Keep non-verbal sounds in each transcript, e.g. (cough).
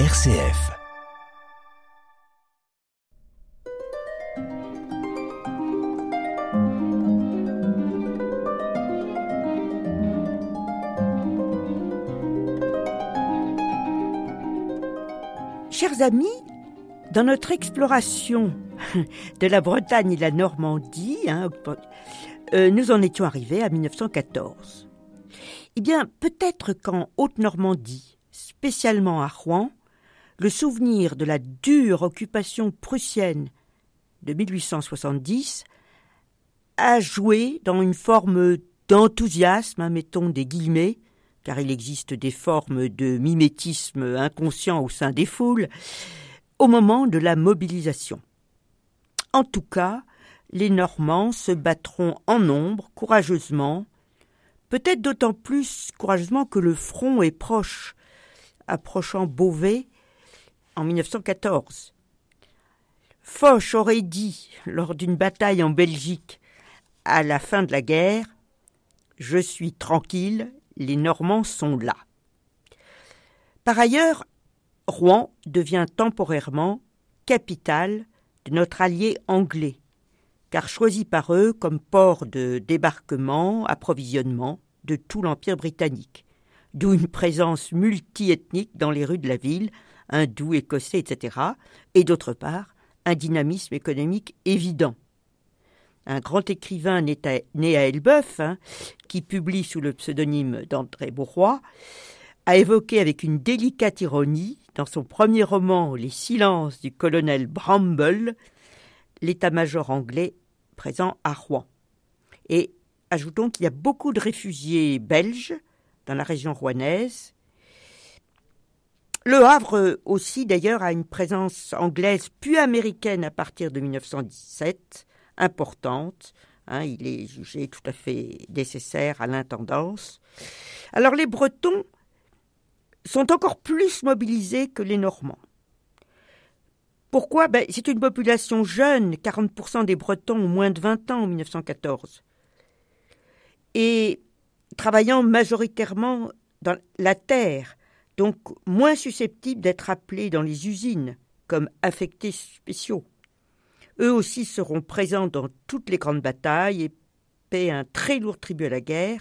RCF. Chers amis, dans notre exploration (laughs) de la Bretagne et la Normandie, hein, euh, nous en étions arrivés à 1914. Eh bien, peut-être qu'en Haute-Normandie, spécialement à Rouen, le souvenir de la dure occupation prussienne de 1870 a joué dans une forme d'enthousiasme, hein, mettons des guillemets, car il existe des formes de mimétisme inconscient au sein des foules, au moment de la mobilisation. En tout cas, les Normands se battront en nombre, courageusement, peut-être d'autant plus courageusement que le front est proche, approchant Beauvais en 1914. Foch aurait dit, lors d'une bataille en Belgique, à la fin de la guerre, Je suis tranquille, les Normands sont là. Par ailleurs, Rouen devient temporairement capitale de notre allié anglais, car choisi par eux comme port de débarquement, approvisionnement de tout l'Empire britannique, d'où une présence multiethnique dans les rues de la ville, hindous, écossais, etc., et d'autre part, un dynamisme économique évident un grand écrivain né à, Elbeuf, hein, qui publie sous le pseudonyme d'André Bourrois, a évoqué avec une délicate ironie, dans son premier roman Les silences du colonel Bramble, l'état-major anglais présent à Rouen. Et ajoutons qu'il y a beaucoup de réfugiés belges dans la région rouennaise. Le Havre aussi, d'ailleurs, a une présence anglaise puis américaine à partir de 1917 importante. Hein, il est jugé tout à fait nécessaire à l'intendance. Alors les Bretons sont encore plus mobilisés que les Normands. Pourquoi? Ben, C'est une population jeune, 40% des Bretons ont moins de 20 ans en 1914. Et travaillant majoritairement dans la terre, donc moins susceptibles d'être appelés dans les usines comme affectés spéciaux. Eux aussi seront présents dans toutes les grandes batailles et paient un très lourd tribut à la guerre.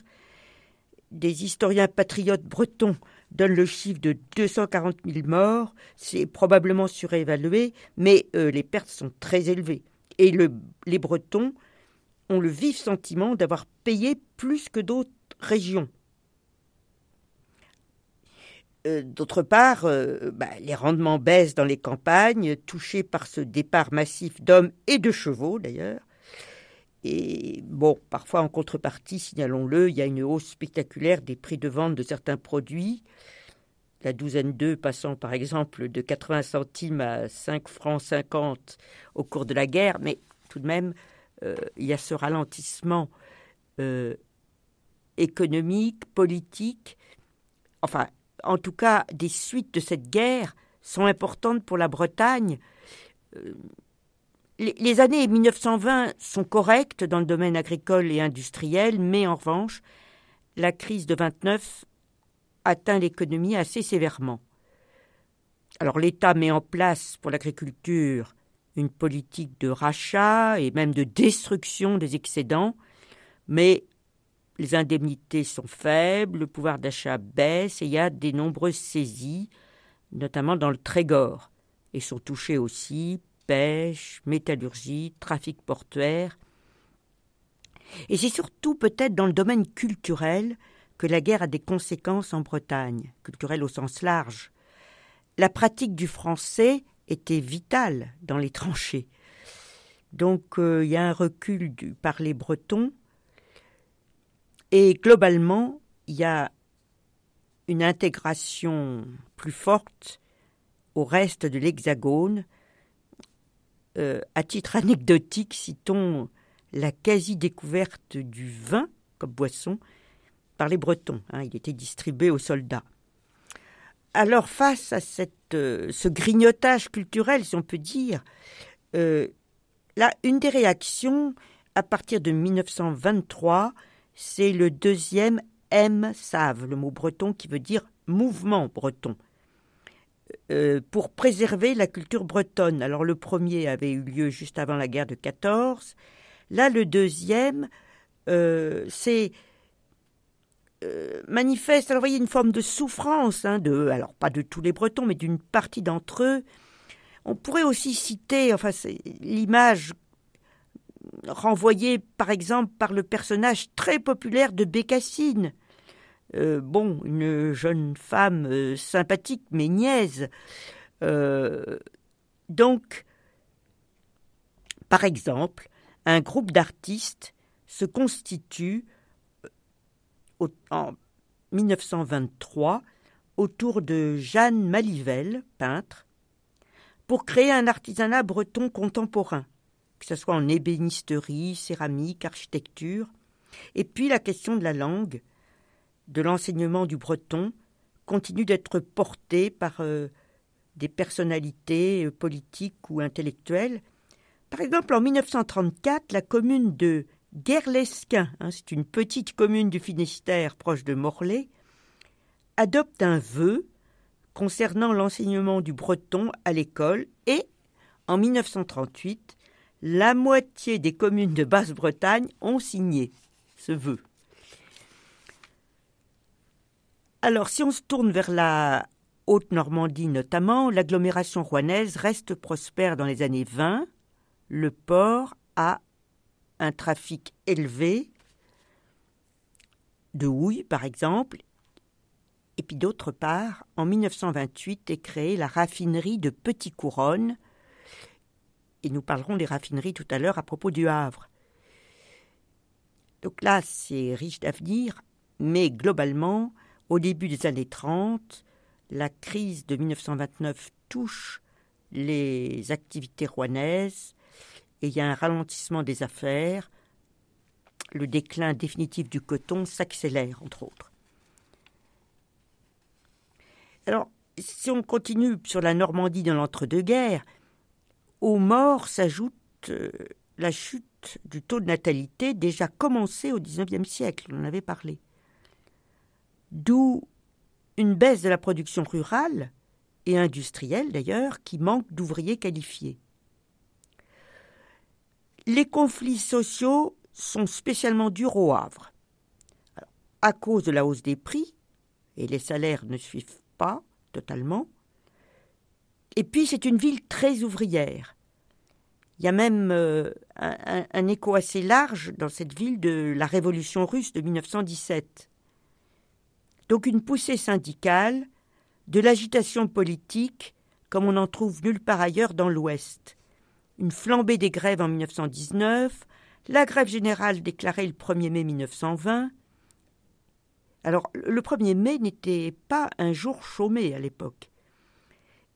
Des historiens patriotes bretons donnent le chiffre de 240 000 morts. C'est probablement surévalué, mais euh, les pertes sont très élevées. Et les Bretons ont le vif sentiment d'avoir payé plus que d'autres régions. Euh, d'autre part, euh, bah, les rendements baissent dans les campagnes, touchés par ce départ massif d'hommes et de chevaux d'ailleurs. Et bon, parfois en contrepartie, signalons-le, il y a une hausse spectaculaire des prix de vente de certains produits. La douzaine d'œufs passant par exemple de 80 centimes à 5 francs 50 au cours de la guerre, mais tout de même, euh, il y a ce ralentissement économique, politique, enfin en tout cas des suites de cette guerre sont importantes pour la Bretagne. Euh, les, années 1920 sont correctes dans le domaine agricole et industriel, mais en revanche, la crise de 29 atteint l'économie assez sévèrement. Alors l'État met en place pour l'agriculture une politique de rachat et même de destruction des excédents, mais les indemnités sont faibles, le pouvoir d'achat baisse et il y a des nombreuses saisies, notamment dans le Trégor, et sont touchées aussi pêche, métallurgie, trafic portuaire. Et c'est surtout peut-être dans le domaine culturel que la guerre a des conséquences en Bretagne, culturel au sens large. La pratique du français était vitale dans les (laughs) tranchées. Donc euh, il y a un recul du, par les Bretons et globalement, il y a une intégration plus forte au reste de l'Hexagone. Euh, à titre (laughs) anecdotique, citons la quasi-découverte du vin comme boisson par les Bretons. Hein, il était distribué aux soldats. Alors, face à euh, ce grignotage culturel, si on peut dire, euh, là, une des réactions, à partir de 1923, c'est le deuxième M-save, le mot breton qui veut dire mouvement breton. euh, pour préserver la culture bretonne. Alors le premier avait eu lieu juste avant la guerre de 14. Là, le deuxième, euh, c'est euh, manifeste. Alors, vous voyez une forme de souffrance, hein, de, alors pas de tous les Bretons, mais d'une partie d'entre eux. On pourrait aussi citer, enfin, l'image renvoyée, par exemple, par le personnage très populaire de Bécassine, euh, bon, une jeune femme euh, sympathique mais niaise. Euh, donc, par exemple, un groupe d'artistes se constitue en 1923 autour de Jeanne Malivelle, peintre, pour créer un artisanat breton contemporain, que ce soit en ébénisterie, céramique, architecture, et puis la question de la langue, de l'enseignement du breton continue d'être porté par euh, des personnalités euh, politiques ou intellectuelles. Par exemple, en 1934, la commune de Guerlesquin, hein, c'est une petite commune du Finistère proche de Morlaix, adopte un vœu concernant l'enseignement du breton à l'école et, en 1938, la moitié des communes de Basse-Bretagne ont signé ce vœu. Alors, si on se tourne vers la Haute-Normandie notamment, l'agglomération rouennaise reste prospère dans les années 20. Le port a un trafic élevé de houille, par exemple. Et puis d'autre part, en 1928 est créée la raffinerie de Petit Couronne. Et nous parlerons des raffineries tout à l'heure à propos du Havre. Donc là, c'est riche d'avenir, mais globalement, au début des années 30, la crise de 1929 touche les activités rouennaises et il y a un ralentissement des affaires. Le déclin définitif du coton s'accélère, entre autres. Alors, si on continue sur la Normandie dans l'entre-deux-guerres, aux morts s'ajoute euh, la chute du taux de natalité déjà commencée au XIXe siècle, on en avait parlé d'où une baisse de la production rurale et industrielle d'ailleurs qui manque d'ouvriers qualifiés. Les conflits sociaux sont spécialement durs au Havre. à cause de la hausse des prix, et les salaires ne suivent pas totalement. Et puis c'est une ville très ouvrière. Il y a même euh, un, écho assez large dans cette ville de la révolution russe de 1917 donc une poussée syndicale, de l'agitation politique, comme on n'en trouve nulle part ailleurs dans l'Ouest. Une flambée des grèves en 1919, la grève générale déclarée le 1er mai 1920. Alors, le 1er mai n'était pas un jour chômé à l'époque.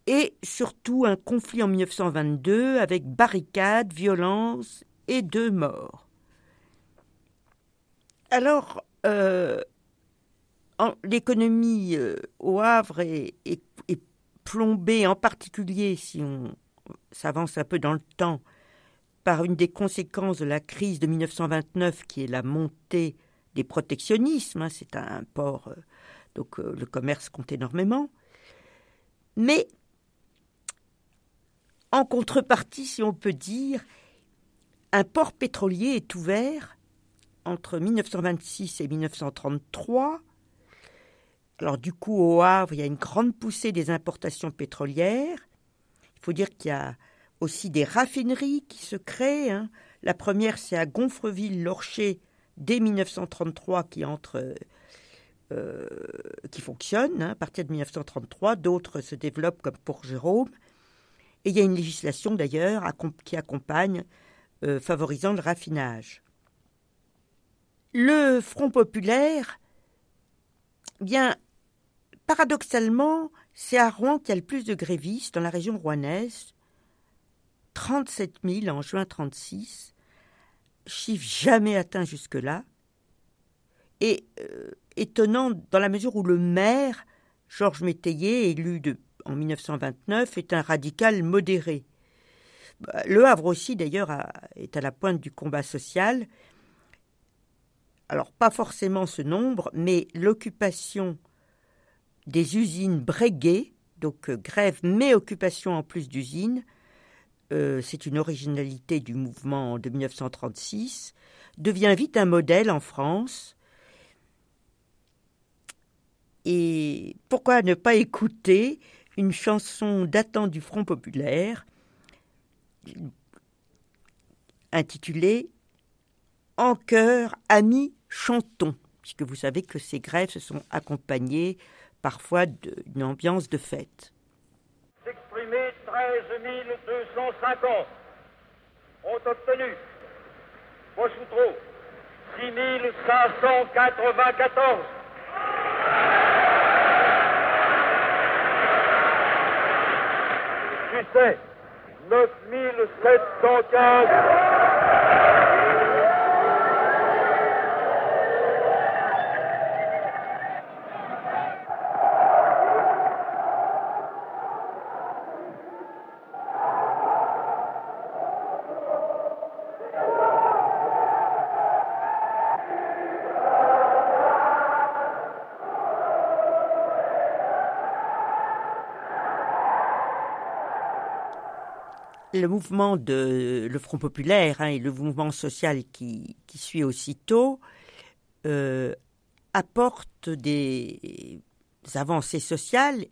Et surtout un conflit en 1922 avec barricades, violences et deux morts. Alors, euh, l'économie euh, au Havre est, plombée en particulier, si on s'avance un peu dans le temps, par une des conséquences de la crise de 1929 qui est la montée des protectionnismes. Hein, c'est un port, euh, donc le commerce compte énormément. Mais en contrepartie, si on peut dire, un port pétrolier est ouvert entre 1926 et 1933 alors du coup, au Havre, il y a une grande poussée des importations pétrolières. Il faut dire qu'il y a aussi des raffineries qui se créent. Hein. La première, c'est à Gonfreville-Lorcher, dès 1933, qui entre, euh, qui fonctionne hein, à partir de 1933. D'autres se développent comme pour Jérôme. Et il y a une législation d'ailleurs qui accompagne, euh, favorisant le raffinage. Le Front populaire, bien, Paradoxalement, c'est à Rouen qu'il y a le plus de grévistes dans la région rouennaise. 37 000 en juin 36, chiffre jamais atteint jusque-là. Et euh, étonnant dans la mesure où le maire, Georges Métayer, élu en 1929, est un radical modéré. Le Havre aussi, d'ailleurs, est à la pointe du combat social. Alors, pas forcément ce nombre, mais l'occupation des usines Breguet Donc grève mais occupation en plus d'usines, c'est une originalité du mouvement de 1936, devient vite un modèle en France. Et pourquoi ne pas écouter une chanson datant du Front populaire intitulée En cœur, amis, chantons, puisque vous savez que ces grèves se sont accompagnées parfois d'une ambiance de fête. S'exprimer 13 250 ont obtenu Bochoutreau 6 Musset, 9715. Le mouvement de le Front populaire hein, et le mouvement social qui, suit aussitôt euh, apportent des avancées sociales,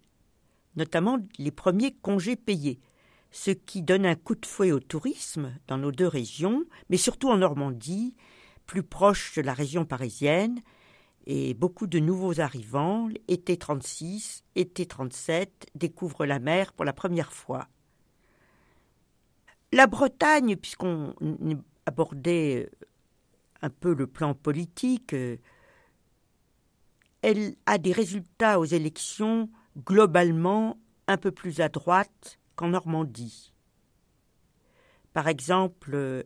notamment les premiers congés payés, ce qui donne un coup de fouet au tourisme dans nos deux régions, mais surtout en Normandie, plus proche de la région parisienne, et beaucoup de nouveaux arrivants, été 36, été 37, découvrent la mer pour la première fois. La Bretagne, puisqu'on abordait euh, un peu le plan politique, euh, elle a des résultats aux élections globalement un peu plus à droite qu'en Normandie. Par exemple, euh,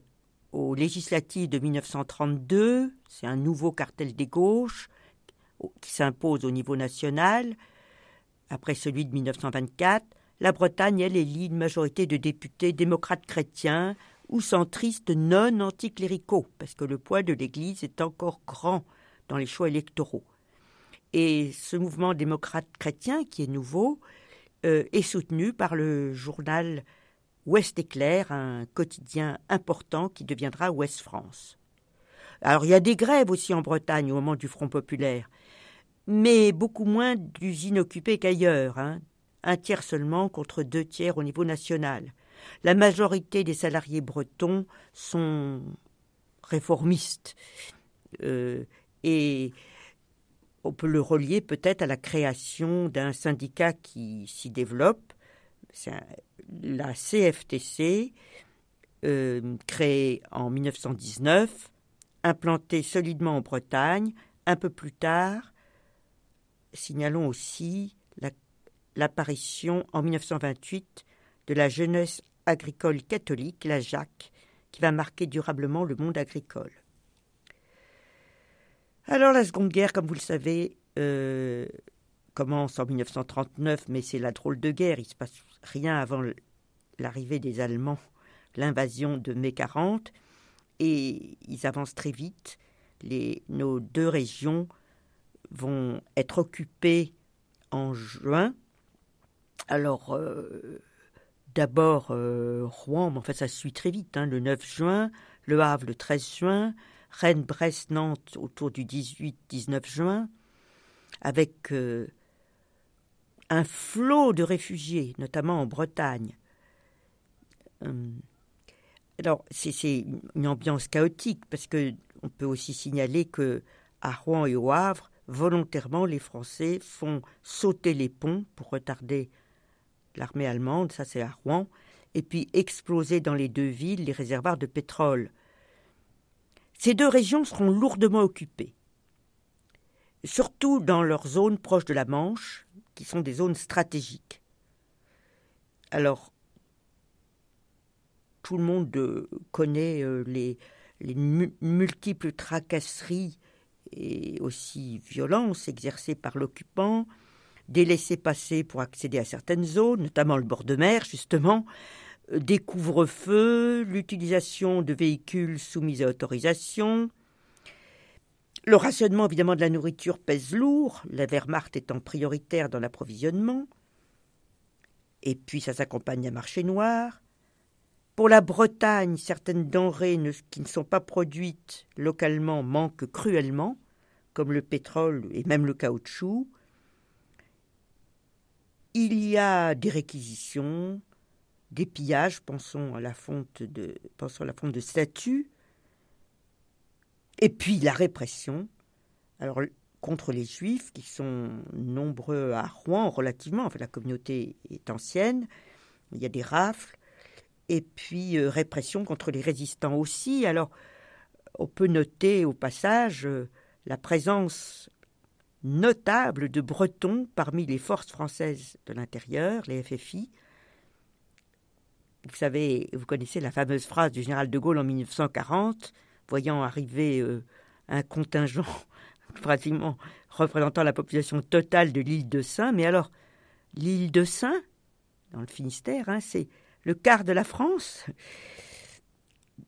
aux législatives de 1932, c'est un nouveau cartel des gauches qui s'impose au niveau national, après celui de 1924, la Bretagne, elle, élit une majorité de députés démocrates chrétiens ou centristes non anticléricaux, parce que le poids de l'Église est encore grand dans les choix électoraux. Et ce mouvement démocrate chrétien, qui est nouveau, euh, est soutenu par le journal Ouest Éclair, un quotidien important qui deviendra Ouest France. Alors il y a des grèves aussi en Bretagne au moment du Front populaire, mais beaucoup moins d'usines occupées qu'ailleurs. Hein un tiers seulement contre deux tiers au niveau national. La majorité des salariés bretons sont réformistes euh, et on peut le relier peut-être à la création d'un syndicat qui s'y développe, la CFTC, euh, créée en 1919, implantée solidement en Bretagne. Un peu plus tard, signalons aussi l'apparition en 1928 de la jeunesse agricole catholique, la Jacques, qui va marquer durablement le monde agricole. Alors la Seconde Guerre, comme vous le savez, euh, commence en 1939, mais c'est la drôle de guerre. Il ne se passe rien avant l'arrivée des Allemands, l'invasion de mai 40, et ils avancent très vite. Nos deux régions vont être occupées en juin alors, euh, d'abord euh, Rouen, mais en fait ça suit très vite, hein, le 9 juin, Le Havre le 13 juin, Rennes, Brest, Nantes autour du 18-19 juin, avec euh, un flot de réfugiés, notamment en Bretagne. alors, c'est une ambiance chaotique, parce que on peut aussi signaler que à Rouen et au Havre, volontairement, les Français font sauter les ponts pour retarder l'armée allemande, ça c'est à Rouen, et puis exploser dans les deux villes les réservoirs de pétrole. Ces deux régions seront lourdement occupées, surtout dans leurs zones proches de la Manche, qui sont des zones stratégiques. Alors, tout le monde euh, connaît euh, les, les multiples tracasseries et aussi violences exercées par l'occupant, des laissés-passer pour accéder à certaines zones, notamment le bord de mer, justement, euh, des couvre-feux, l'utilisation de véhicules soumis à autorisation. Le rationnement, évidemment, de la nourriture pèse lourd, la Wehrmacht étant prioritaire dans l'approvisionnement. et puis ça s'accompagne d'un marché noir. Pour la Bretagne, certaines denrées qui ne sont pas produites localement manquent cruellement, comme le pétrole et même le caoutchouc. Il y a des réquisitions, des pillages, pensons à la fonte de, pensons à la fonte de statues, et puis la répression. Alors contre les juifs qui sont nombreux à Rouen relativement, enfin la communauté est ancienne, il y a des rafles, et puis euh, répression contre les résistants aussi. Alors on peut noter au passage euh, la présence notable de Bretons parmi les forces françaises de l'intérieur, les FFI. Vous savez, vous connaissez la fameuse phrase du général de Gaulle en 1940, voyant arriver euh, un contingent (laughs) pratiquement représentant la population totale de l'île de Saint. Mais alors, l'île de Saint, dans le Finistère, hein, c'est le quart de la France.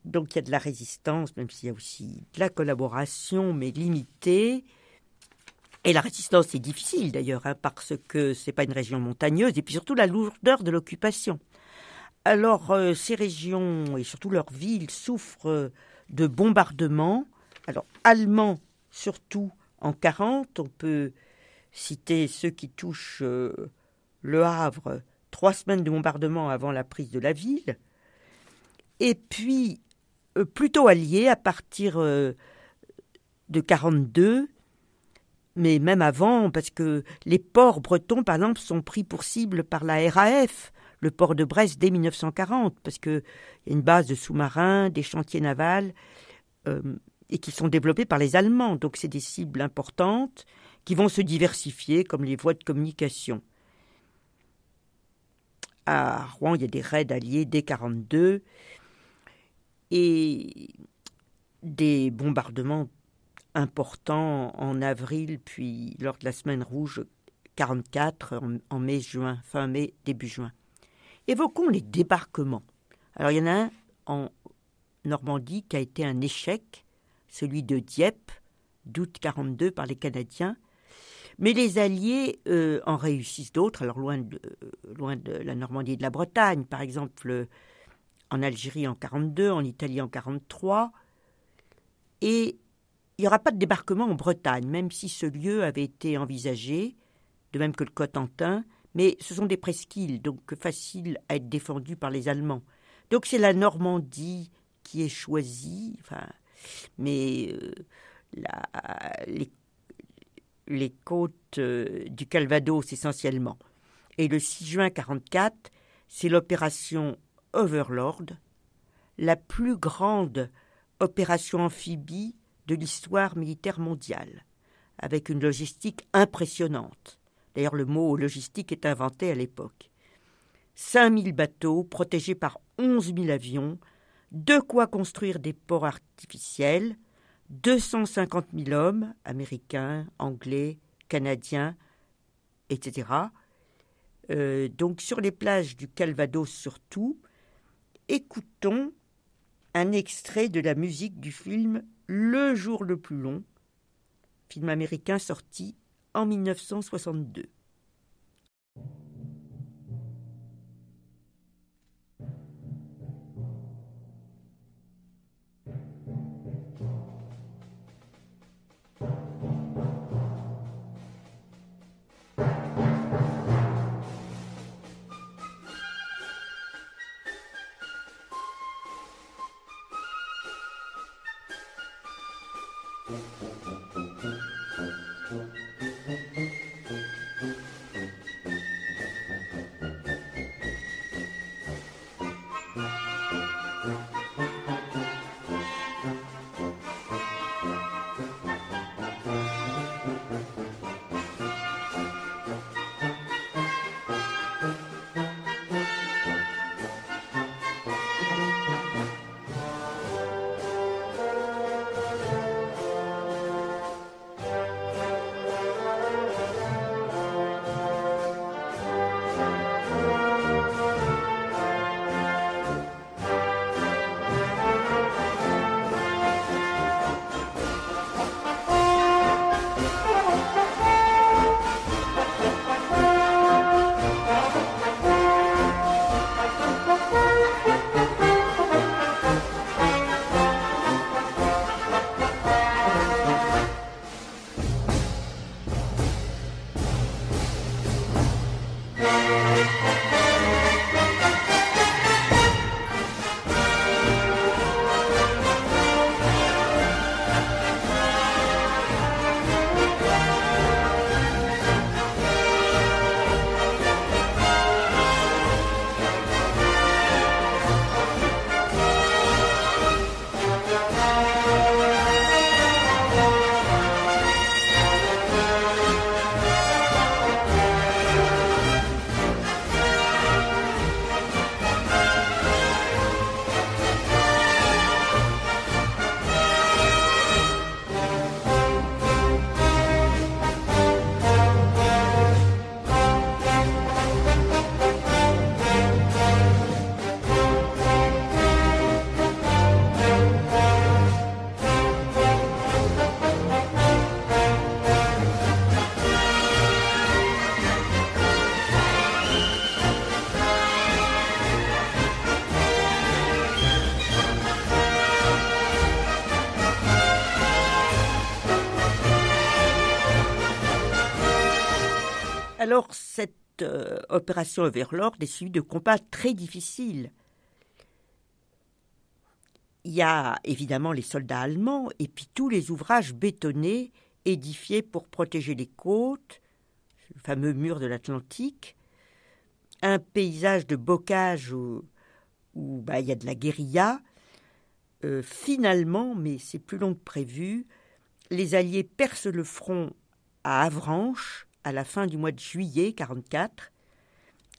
Donc il y a de la résistance, même s'il y a aussi de la collaboration, mais limitée. Et la résistance est difficile d'ailleurs, hein, parce que ce n'est pas une région montagneuse, et puis surtout la lourdeur de l'occupation. Alors euh, ces régions, et surtout leurs villes, souffrent de bombardements, alors allemands surtout en 40. On peut citer ceux qui touchent euh, le Havre, trois semaines de bombardement avant la prise de la ville. Et puis, euh, plutôt alliés à partir de 42, mais même avant, parce que les ports bretons, par exemple, sont pris pour cible par la RAF, le port de Brest dès 1940, parce qu'il y a une base de sous-marins, des chantiers navals et qui sont développés par les Allemands. Donc c'est des cibles importantes qui vont se diversifier comme les voies de communication. À Rouen, il y a des raids alliés dès 42 et des bombardements importants en avril, puis lors de la semaine rouge 44, en, mai-juin, fin mai, début juin. Évoquons les débarquements. Alors il y en a un en Normandie qui a été un échec, celui de Dieppe, d'août 42 par les Canadiens. Mais les Alliés euh, en réussissent d'autres, alors loin de, euh, loin de la Normandie et de la Bretagne, par exemple en Algérie en 42, en Italie en 43. Et il n'y aura pas de débarquement en Bretagne, même si ce lieu avait été envisagé, de même que le Cotentin, mais ce sont des presqu'îles, donc faciles à être défendus par les Allemands. Donc c'est la Normandie qui est choisie, enfin, mais euh, les, côtes euh, du Calvados essentiellement. Et le 6 juin 1944, c'est l'opération Overlord, la plus grande opération amphibie de l'histoire militaire mondiale, avec une logistique impressionnante. D'ailleurs, le mot logistique est inventé à l'époque. 5000 bateaux protégés par 11 000 avions, de quoi construire des ports artificiels, 250 000 hommes, américains, anglais, canadiens, etc. Euh, donc sur les plages du Calvados surtout, écoutons un extrait de la musique du film Le jour le plus long, film américain sorti en 1962. Euh, opération Overlord est suivie de combats très difficiles. Il y a évidemment les soldats allemands et puis tous les ouvrages bétonnés édifiés pour protéger les côtes, le fameux mur de l'Atlantique, un paysage de bocage où, bah, il y a de la guérilla. Euh, finalement, mais c'est plus long que prévu, les Alliés percent le front à Avranches à la fin du mois de juillet 44.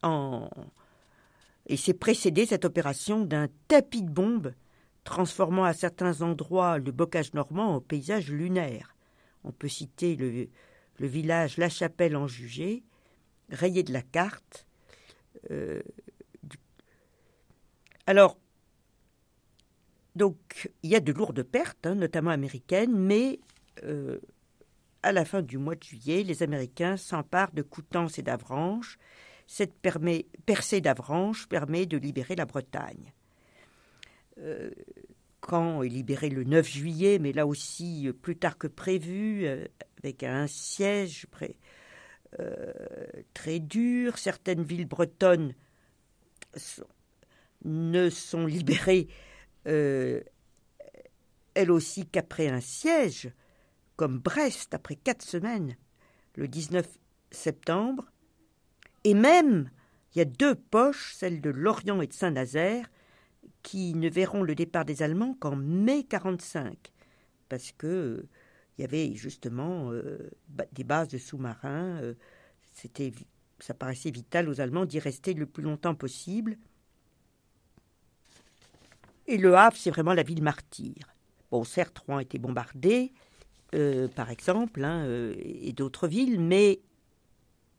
En... Et c'est précédé cette opération d'un tapis de bombes transformant à certains endroits le bocage normand en paysage lunaire. On peut citer le, le village La Chapelle en Jugé, rayé de la carte. Euh, alors, donc, il y a de lourdes pertes, hein, notamment américaines, mais euh, à la fin du mois de juillet, les Américains s'emparent de Coutances et d'Avranches. Cette percée d'Avranches permet de libérer la Bretagne. Euh, Caen est libéré le 9 juillet, mais là aussi euh, plus tard que prévu, euh, avec un siège très dur. Certaines villes bretonnes ne sont libérées, elles aussi, qu'après un siège comme Brest après quatre semaines, le 19 septembre, et même il y a deux poches, celles de Lorient et de Saint-Nazaire, qui ne verront le départ des Allemands qu'en mai 45, parce que euh, il y avait justement euh, des bases de sous-marins. Euh, c'était, ça paraissait vital aux Allemands d'y rester le plus longtemps possible. Et Le Havre, c'est vraiment la ville martyre. Bon, certes, Rouen a été bombardé, euh, par exemple, hein, euh, et d'autres villes, mais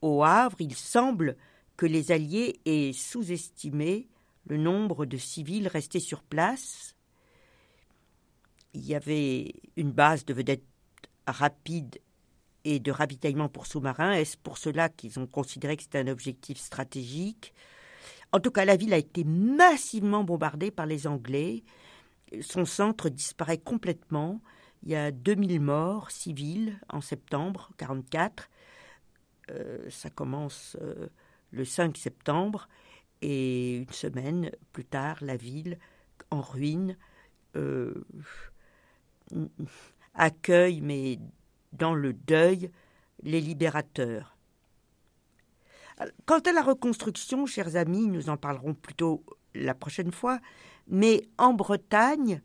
au Havre, il semble que les Alliés aient sous-estimé le nombre de civils restés sur place. Il y avait une base de vedettes rapides et de ravitaillement pour sous-marins. Est-ce pour cela qu'ils ont considéré que c'était un objectif stratégique? En tout cas, la ville a été massivement bombardée par les Anglais. Son centre disparaît complètement. Il y a 2000 morts civils en septembre 1944. Euh, ça commence euh, le 5 septembre et une semaine plus tard, la ville en ruine euh, accueille, mais dans le deuil, les libérateurs. Quant à la reconstruction, chers amis, nous en parlerons plutôt la prochaine fois, mais en Bretagne,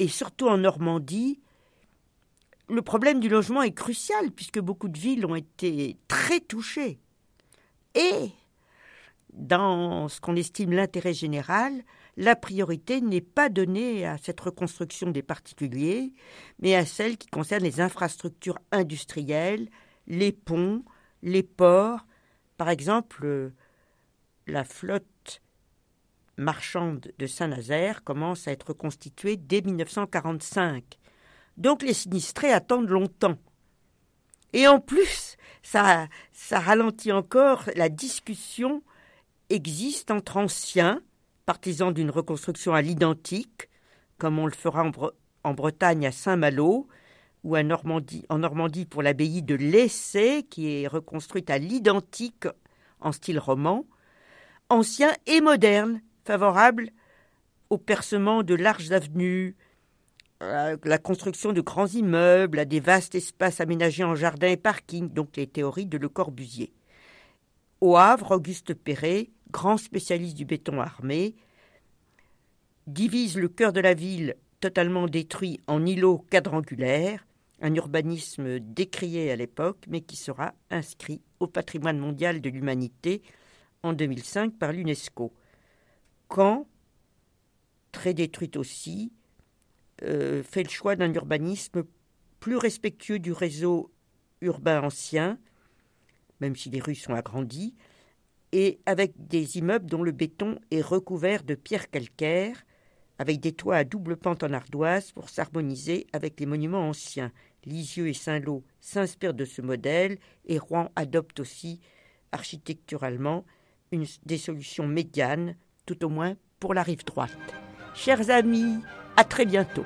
et surtout en Normandie, le problème du logement est crucial puisque beaucoup de villes ont été très touchées. Et dans ce qu'on estime l'intérêt général, la priorité n'est pas donnée à cette reconstruction des particuliers, mais à celle qui concerne les infrastructures industrielles, les ponts, les ports. Par exemple, la flotte marchande de Saint-Nazaire commence à être constituée dès 1945. Donc les sinistrés attendent longtemps. Et en plus, ça, ralentit encore la discussion existe entre anciens, partisans d'une reconstruction à l'identique, comme on le fera en, Bretagne à Saint-Malo, ou en Normandie pour l'abbaye de Lessay, qui est reconstruite à l'identique en style roman, anciens et modernes, favorable au percement de larges avenues, à la construction de grands immeubles, à des vastes espaces aménagés en jardins et parkings, donc les théories de Le Corbusier. Au Havre, Auguste Perret, grand spécialiste du béton armé, divise le cœur de la ville totalement détruit en îlots quadrangulaires, un urbanisme décrié à l'époque, mais qui sera inscrit au patrimoine mondial de l'humanité en 2005 par l'UNESCO. Caen, très détruite aussi, euh, fait le choix d'un urbanisme plus respectueux du réseau urbain ancien, même si les rues sont agrandies, et avec des immeubles dont le béton est recouvert de pierres calcaires, avec des toits à double pente en ardoise pour s'harmoniser avec les monuments anciens. Lisieux et Saint-Lô s'inspirent de ce modèle et Rouen adopte aussi architecturalement une, des solutions médianes tout au moins pour la rive droite. Chers amis, à très bientôt.